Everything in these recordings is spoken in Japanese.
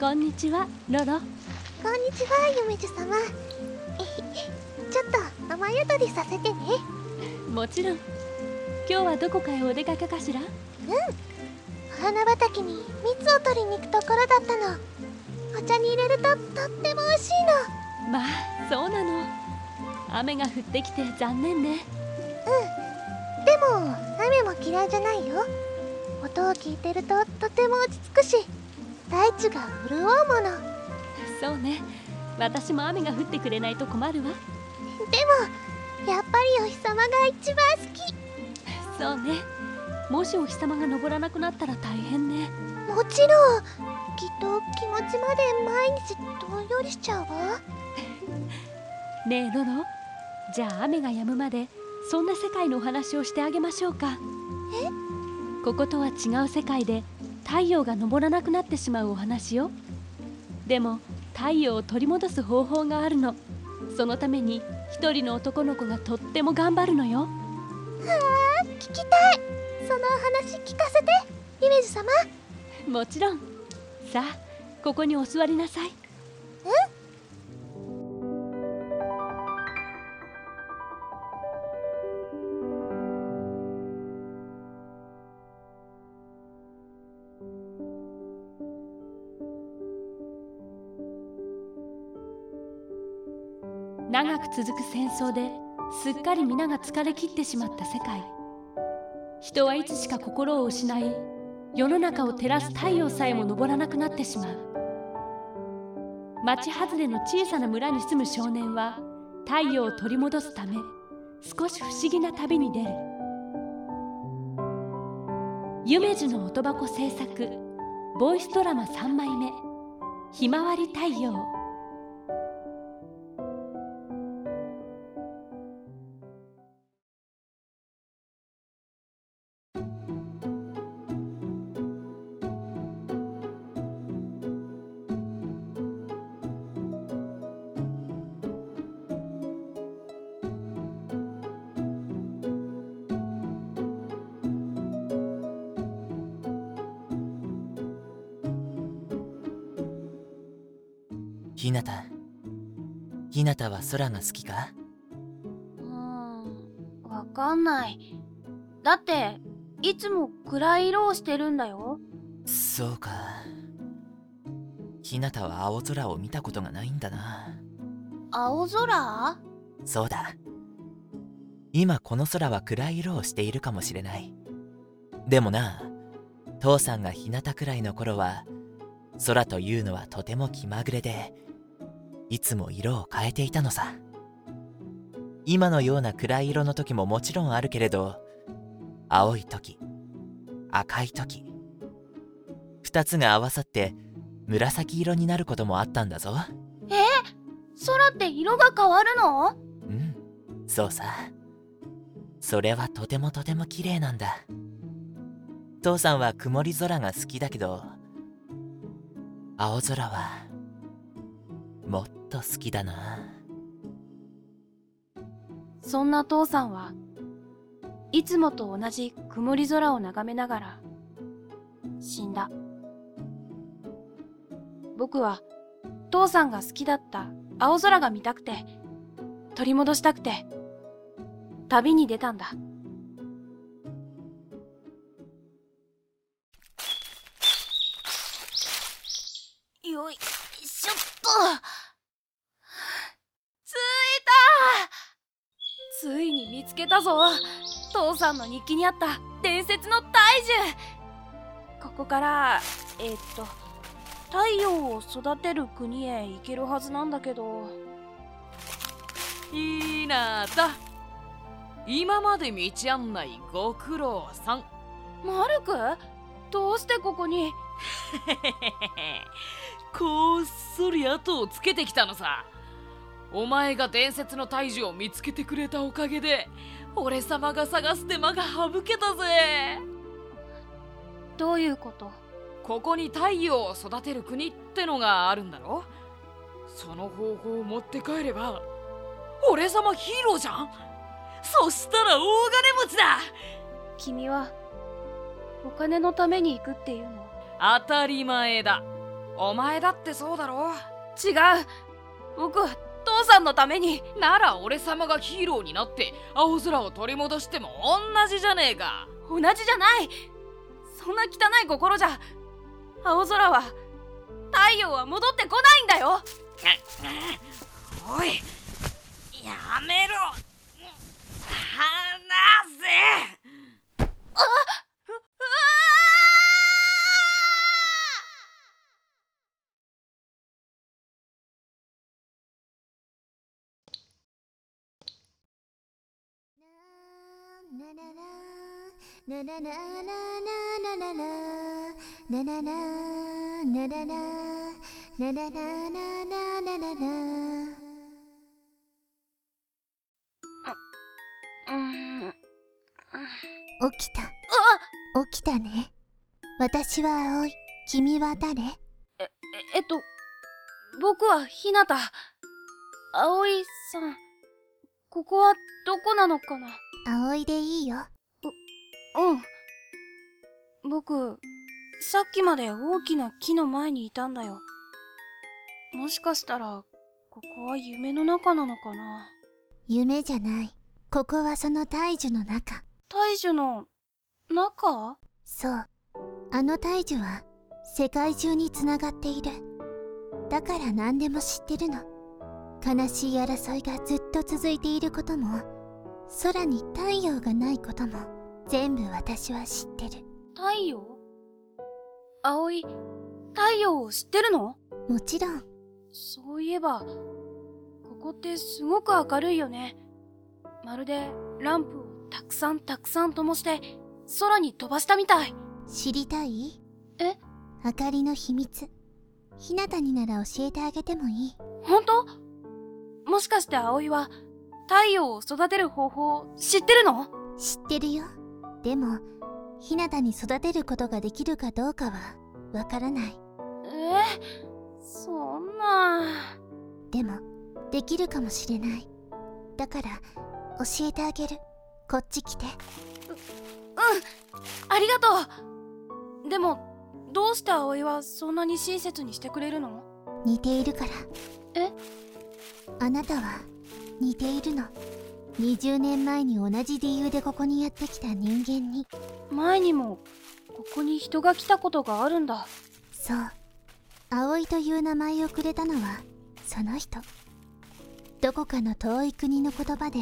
こんにちはロロ。こんにちはゆめじ様。ちょっと雨宿りさせてね。もちろん。今日はどこかへお出かけかしら？うん。お花畑に蜜を取りに行くところだったの。お茶に入れるととっても美味しいの。まあそうなの。雨が降ってきて残念ね。うん。でも雨も嫌いじゃないよ。音を聞いてるととても落ち着くし大地が潤うもの。そうね。私も雨が降ってくれないと困るわ。でもやっぱりお日様が一番好き。そうね。もしお日様が昇らなくなったら大変ね。もちろん。きっと気持ちまで毎日どんよりしちゃうわ。ねえロロじゃあ雨が止むまでそんな世界のお話をしてあげましょうか。え？こことは違う世界で太陽が昇らなくなってしまうお話よ。でも太陽を取り戻す方法があるの。そのために一人の男の子がとっても頑張るのよ。はあ聞きたい。そのお話聞かせてイメージ様。もちろん。さあここにお座りなさい長く続く戦争ですっかり皆が疲れ切ってしまった世界。人はいつしか心を失い世の中を照らす太陽さえも昇らなくなってしまう。町外れの小さな村に住む少年は太陽を取り戻すため少し不思議な旅に出る。夢樹の音箱制作ボイスドラマ3枚目「ひまわり太陽」ひなたひなたは空が好きか？うんわかんない。だっていつも暗い色をしてるんだよ。そうか。ひなたは青空を見たことがないんだな。青空？そうだ。今この空は暗い色をしているかもしれない。でもな父さんが日向くらいの頃は空というのはとても気まぐれでいつも色を変えていたのさ。今のような暗い色の時ももちろんあるけれど青い時赤い時2つが合わさって紫色になることもあったんだぞ。え空って色が変わるの？うんそうさ。それはとてもとても綺麗なんだ。父さんは曇り空が好きだけど青空はもっと好きだな。そんな父さんはいつもと同じ曇り空を眺めながら死んだ。僕は父さんが好きだった青空が見たくて取り戻したくて旅に出たんだ。よいしょっと着いたついに見つけたぞ。父さんの日記にあった伝説の大樹。ここからえっと太陽を育てる国へ行けるはずなんだけど。いいなだ。今まで道案内ご苦労さん。マルク？どうしてここに？こっそり後をつけてきたのさお前が伝説の大樹を見つけてくれたおかげで俺様が探す手間が省けたぜ。どういうこと？ここに太陽を育てる国ってのがあるんだろ？その方法を持って帰れば俺様ヒーローじゃん？そしたら大金持ちだ！君はお金のために行くっていうの？当たり前だ。お前だってそうだろ？違う。僕は父さんのために。なら俺様がヒーローになって青空を取り戻しても同じじゃねえか。同じじゃない。そんな汚い心じゃ。青空は太陽は戻ってこないんだよ。おいやめろ。離せ。なな起きた起きたね私は葵君は誰ええっと僕はひなた葵さんここはどこなのかな葵でいいよ。うん。僕さっきまで大きな木の前にいたんだよ。もしかしたらここは夢の中なのかな。夢じゃない。ここはその大樹の中。大樹の中？そう。あの大樹は世界中につながっている。だから何でも知ってるの。悲しい争いがずっと続いていることも空に太陽がないことも全部私は知ってる。太陽？葵太陽を知ってるの？もちろん。そういえばここってすごく明るいよね。まるでランプをたくさんたくさん灯して空に飛ばしたみたい。知りたい？え？明かりの秘密。ひなたになら教えてあげてもいい？本当？もしかして葵は太陽を育てる方法を知ってるの？知ってるよ。でもひなたに育てることができるかどうかはわからない。え？そんな。でもできるかもしれない。だから教えてあげる。こっち来て。ありがとう。でもどうして葵はそんなに親切にしてくれるの？似ているから。え？あなたは似ているの。20年前に同じ理由でここにやってきた人間に。前にもここに人が来たことがあるんだ。そう。葵という名前をくれたのはその人。どこかの遠い国の言葉で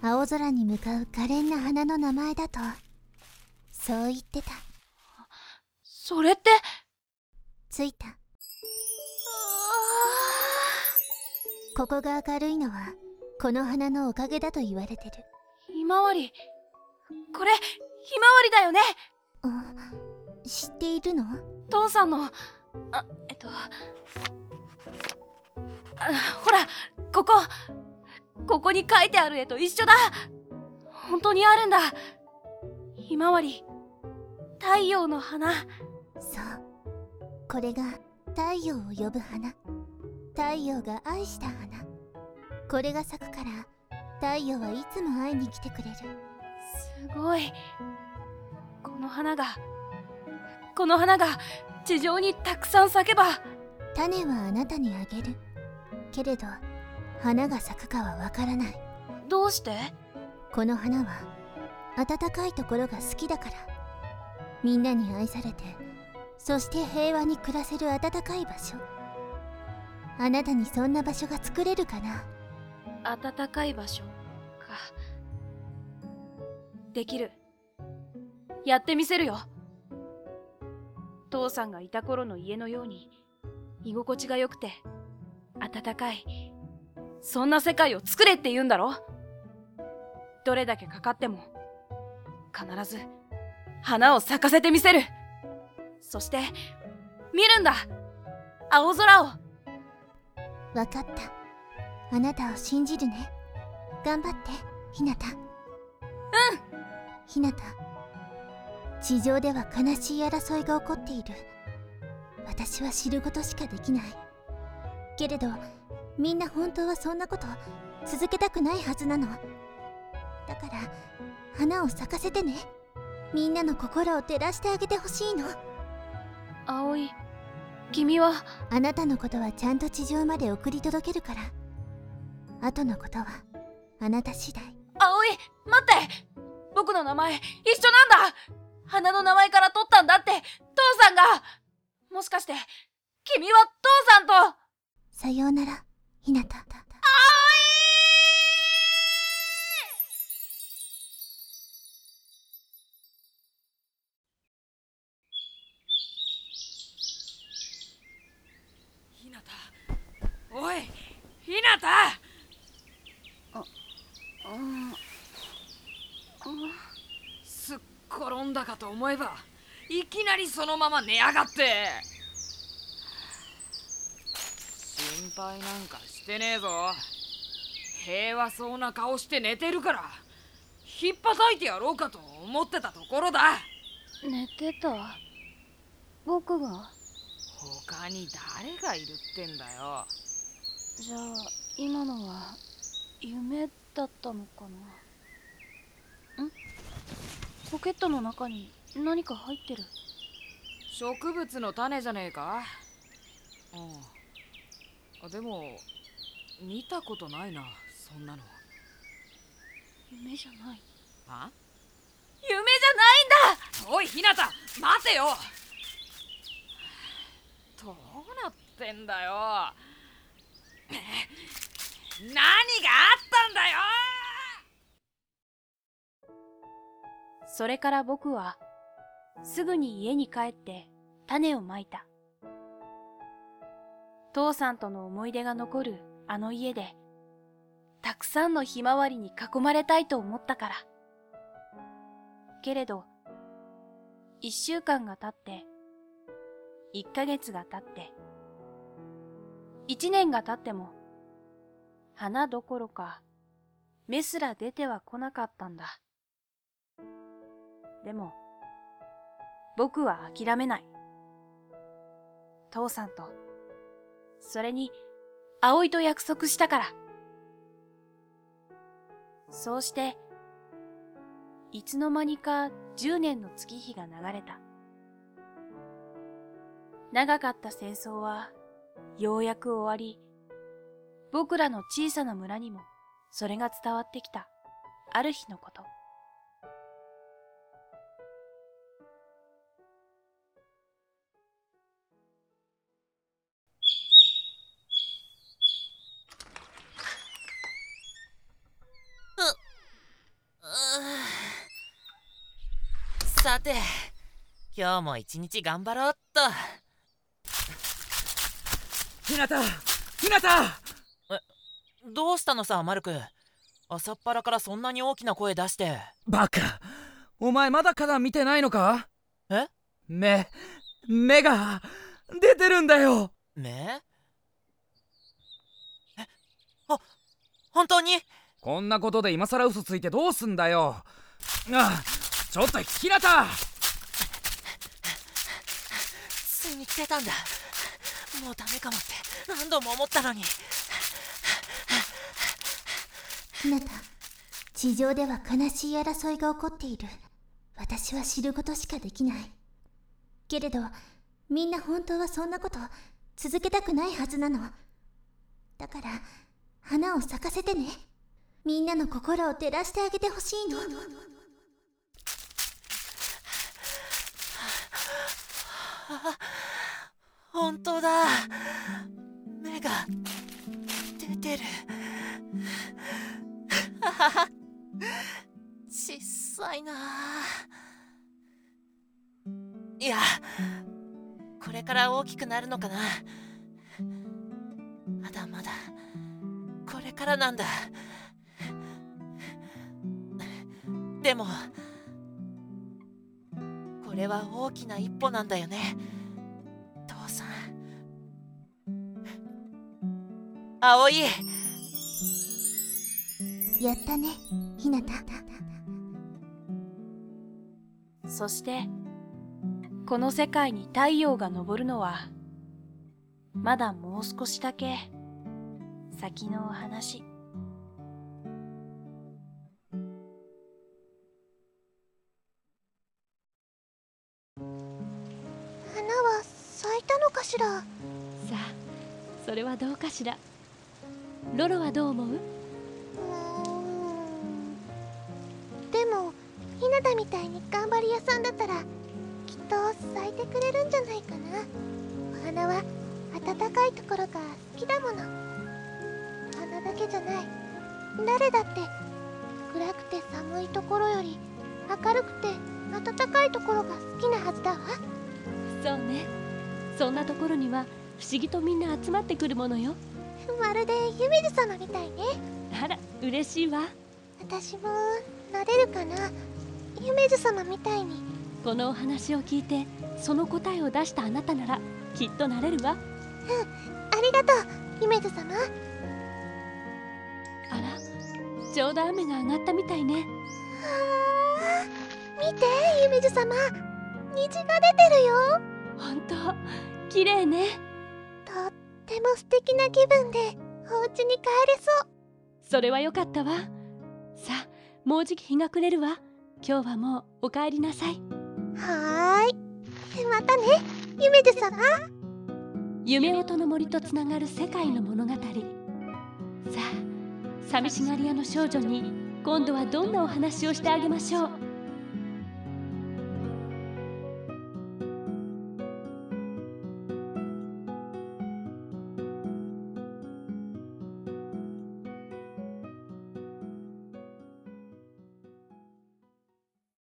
青空に向かう可憐な花の名前だとそう言ってた。それって？着いた。ここが明るいのはこの花のおかげだと言われてる。ひまわり。これひまわりだよね。あ知っているの？父さんの。あえっと。あほらここ。ここに書いてある絵と一緒だ。本当にあるんだ。ひまわり。太陽の花。そう。これが太陽を呼ぶ花。太陽が愛した花これが咲くから太陽はいつも会いに来てくれる。すごい。この花がこの花が地上にたくさん咲けば。種はあなたにあげる。けれど花が咲くかはわからない。どうして？この花は暖かいところが好きだから。みんなに愛されてそして平和に暮らせる暖かい場所。あなたにそんな場所が作れるかな？暖かい場所。か。できる。やってみせるよ。父さんがいた頃の家のように居心地が良くて暖かい。そんな世界を作れって言うんだろ？どれだけかかっても必ず花を咲かせてみせる。そして見るんだ。青空を。わかった。あなたを信じるね。頑張ってひなた。うん。ひなた地上では悲しい争いが起こっている。私は知ることしかできない。けれどみんな本当はそんなこと続けたくないはずなの。だから花を咲かせてね。みんなの心を照らしてあげてほしいの。葵君は？あなたのことはちゃんと地上まで送り届けるから後のことはあなた次第。葵待って。僕の名前一緒なんだ。花の名前から取ったんだって父さんが。もしかして君は父さんと。さようならひなた。ひなたおいひなたすっ転んだかと思えばいきなりそのまま寝やがって。心配なんかしてねえぞ。平和そうな顔して寝てるからひっぱたいてやろうかと思ってたところだ。寝てた？僕が？他に誰がいるってんだよ。じゃあ今のは夢だったのかな？んポケットの中に何か入ってる。植物の種じゃねえか？うんあでも見たことないなそんなの。夢じゃない。あ？夢じゃないんだ！おいひなた待てよ！どうなってんだよ？何があったんだよ？それから僕はすぐに家に帰って種をまいた。父さんとの思い出が残るあの家でたくさんのひまわりに囲まれたいと思ったから。けれど一週間が経って一ヶ月が経って一年が経っても花どころか芽すら出ては来なかったんだ。でも、僕は諦めない。父さんと、それに、葵と約束したから。そうして、いつの間にか10年の月日が流れた。長かった戦争は、ようやく終わり、僕らの小さな村にも、それが伝わってきた、ある日のこと。今日も一日頑張ろうっと。ひなたひなた。どうしたのさマルク朝っぱらからそんなに大きな声出して。バカ。お前まだ花壇見てないのか？え？目目が出てるんだよ。目？えあ本当に？こんなことで今さら嘘ついてどうすんだよ。あちょっとひなたついに来てたんだ。もうダメかもって。何度も思ったのに。ひなた地上では悲しい争いが起こっている。私は知ることしかできない。けれどみんな本当はそんなこと続けたくないはずなの。だから花を咲かせてね。みんなの心を照らしてあげてほしいの本当だ。目が出てる。小さいな。いやこれから大きくなるのかな。まだまだ。これからなんだ。でもこれは大きな一歩なんだよね。さん。葵。やったねひなた。そして、この世界に太陽が昇るのは、まだもう少しだけ先のお話。ししらさあそれはどうかしら？ロロはどう思う？うでもひなたみたいに頑張り屋さんだったらきっと咲いてくれるんじゃないかな。お花は暖かいところが好きだもの。花だけじゃない。誰だって暗くて寒いところより明るくて暖かいところが好きなはずだわ。そうねそんなところには不思議とみんな集まってくるものよ。まるで夢樹様みたいね。あら嬉しいわ。私もなれるかな。夢樹様みたいに。このお話を聞いてその答えを出したあなたならきっとなれるわ。ありがとう夢樹様。あらちょうど雨が上がったみたいね。あー見て夢樹様。虹が出てるよ本当綺麗ね。とっても素敵な気分でお家に帰れそう。それはよかったわ。さあもうじき日が暮れるわ。今日はもうお帰りなさい。はーい。またね。夢樹様夢音の森とつながる世界の物語。さあ寂しがり屋の少女に今度はどんなお話をしてあげましょう